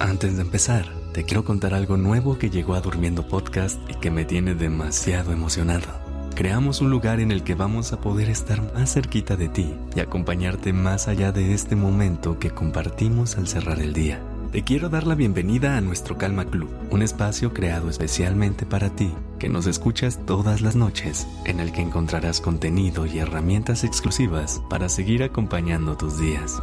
Antes de empezar, te quiero contar algo nuevo que llegó a Durmiendo Podcast y que me tiene demasiado emocionado. Creamos un lugar en el que vamos a poder estar más cerquita de ti y acompañarte más allá de este momento que compartimos al cerrar el día. Te quiero dar la bienvenida a nuestro Calma Club, un espacio creado especialmente para ti, que nos escuchas todas las noches, en el que encontrarás contenido y herramientas exclusivas para seguir acompañando tus días.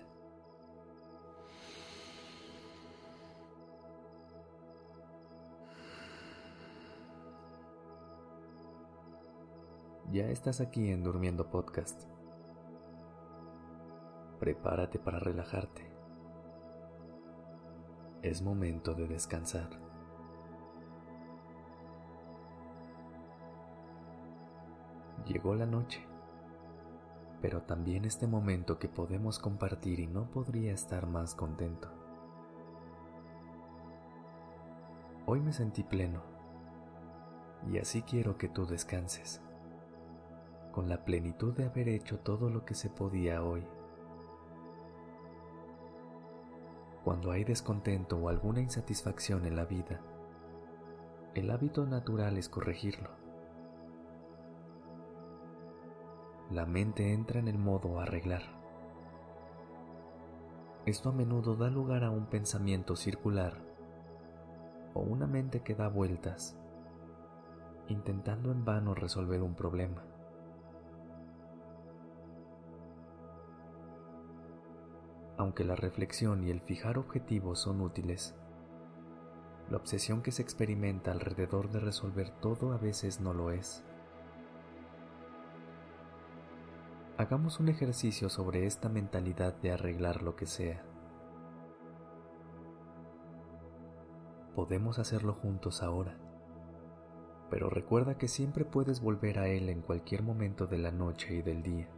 Ya estás aquí en Durmiendo Podcast. Prepárate para relajarte. Es momento de descansar. Llegó la noche, pero también este momento que podemos compartir y no podría estar más contento. Hoy me sentí pleno y así quiero que tú descanses con la plenitud de haber hecho todo lo que se podía hoy. Cuando hay descontento o alguna insatisfacción en la vida, el hábito natural es corregirlo. La mente entra en el modo arreglar. Esto a menudo da lugar a un pensamiento circular o una mente que da vueltas, intentando en vano resolver un problema. Aunque la reflexión y el fijar objetivos son útiles, la obsesión que se experimenta alrededor de resolver todo a veces no lo es. Hagamos un ejercicio sobre esta mentalidad de arreglar lo que sea. Podemos hacerlo juntos ahora, pero recuerda que siempre puedes volver a él en cualquier momento de la noche y del día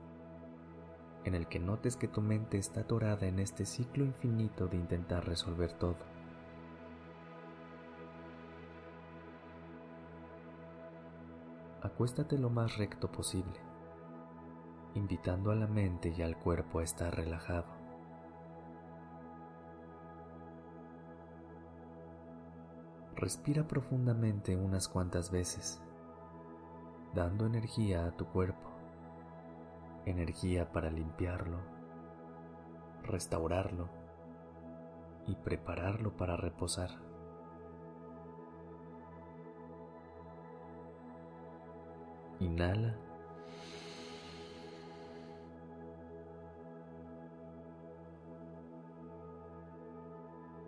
en el que notes que tu mente está atorada en este ciclo infinito de intentar resolver todo. Acuéstate lo más recto posible, invitando a la mente y al cuerpo a estar relajado. Respira profundamente unas cuantas veces, dando energía a tu cuerpo energía para limpiarlo, restaurarlo y prepararlo para reposar. Inhala.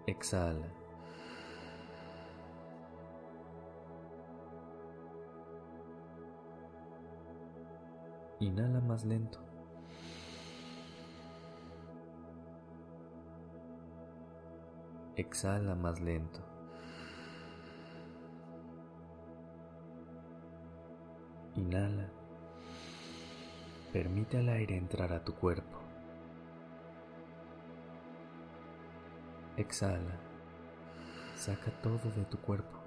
Exhala. Inhala más lento. Exhala más lento. Inhala. Permite al aire entrar a tu cuerpo. Exhala. Saca todo de tu cuerpo.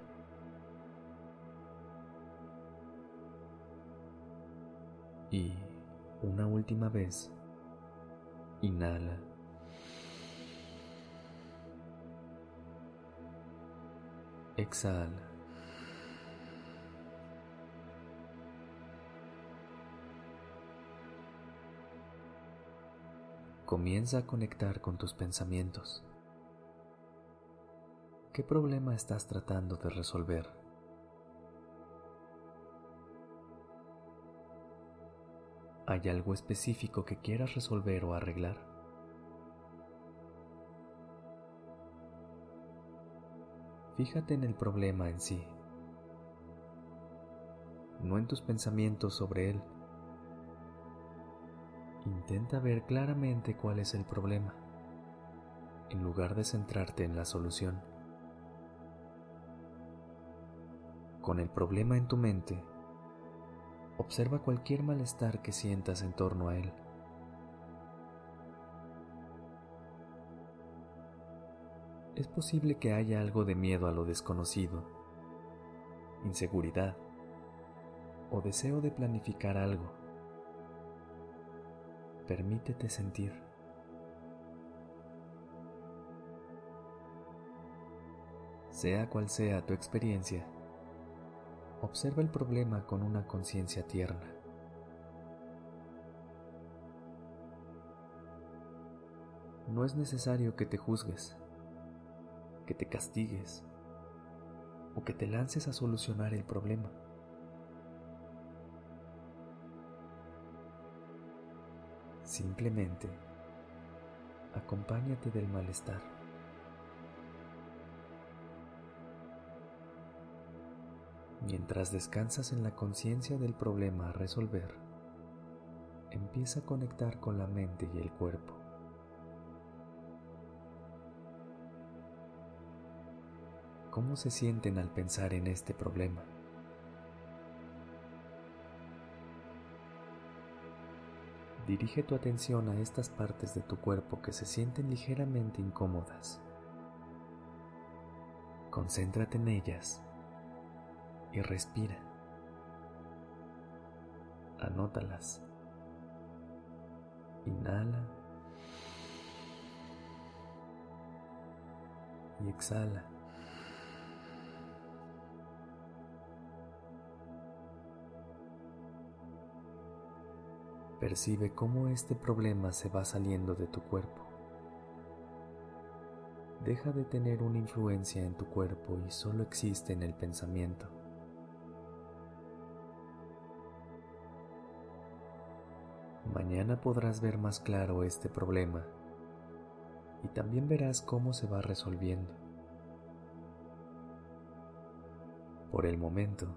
Y una última vez, inhala. Exhala. Comienza a conectar con tus pensamientos. ¿Qué problema estás tratando de resolver? ¿Hay algo específico que quieras resolver o arreglar? Fíjate en el problema en sí, no en tus pensamientos sobre él Intenta ver claramente cuál es el problema, en lugar de centrarte en la solución. Con el problema en tu mente, observa cualquier malestar que sientas en torno a él. Es posible que haya algo de miedo a lo desconocido, inseguridad o deseo de planificar algo. Permítete sentir. Sea cual sea tu experiencia, observa el problema con una conciencia tierna. No es necesario que te juzgues, que te castigues o que te lances a solucionar el problema. Simplemente acompáñate del malestar. Mientras descansas en la conciencia del problema a resolver, empieza a conectar con la mente y el cuerpo. ¿Cómo se sienten al pensar en este problema? Dirige tu atención a estas partes de tu cuerpo que se sienten ligeramente incómodas. Concéntrate en ellas y respira. Anótalas. Inhala y exhala. Percibe cómo este problema se va saliendo de tu cuerpo. Deja de tener una influencia en tu cuerpo y solo existe en el pensamiento. Mañana podrás ver más claro este problema y también verás cómo se va resolviendo. Por el momento,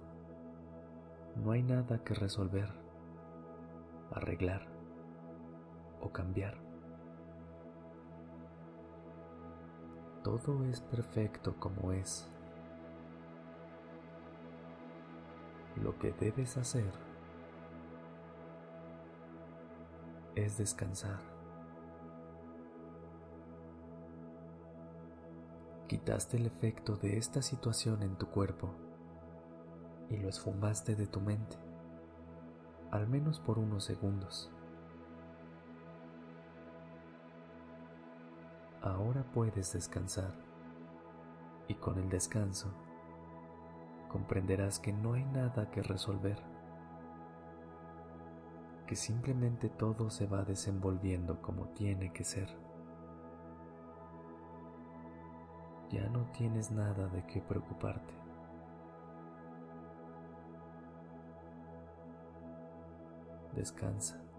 no hay nada que resolver arreglar o cambiar. Todo es perfecto como es. Lo que debes hacer es descansar. Quitaste el efecto de esta situación en tu cuerpo y lo esfumaste de tu mente al menos por unos segundos. Ahora puedes descansar y con el descanso comprenderás que no hay nada que resolver, que simplemente todo se va desenvolviendo como tiene que ser. Ya no tienes nada de qué preocuparte. descansa.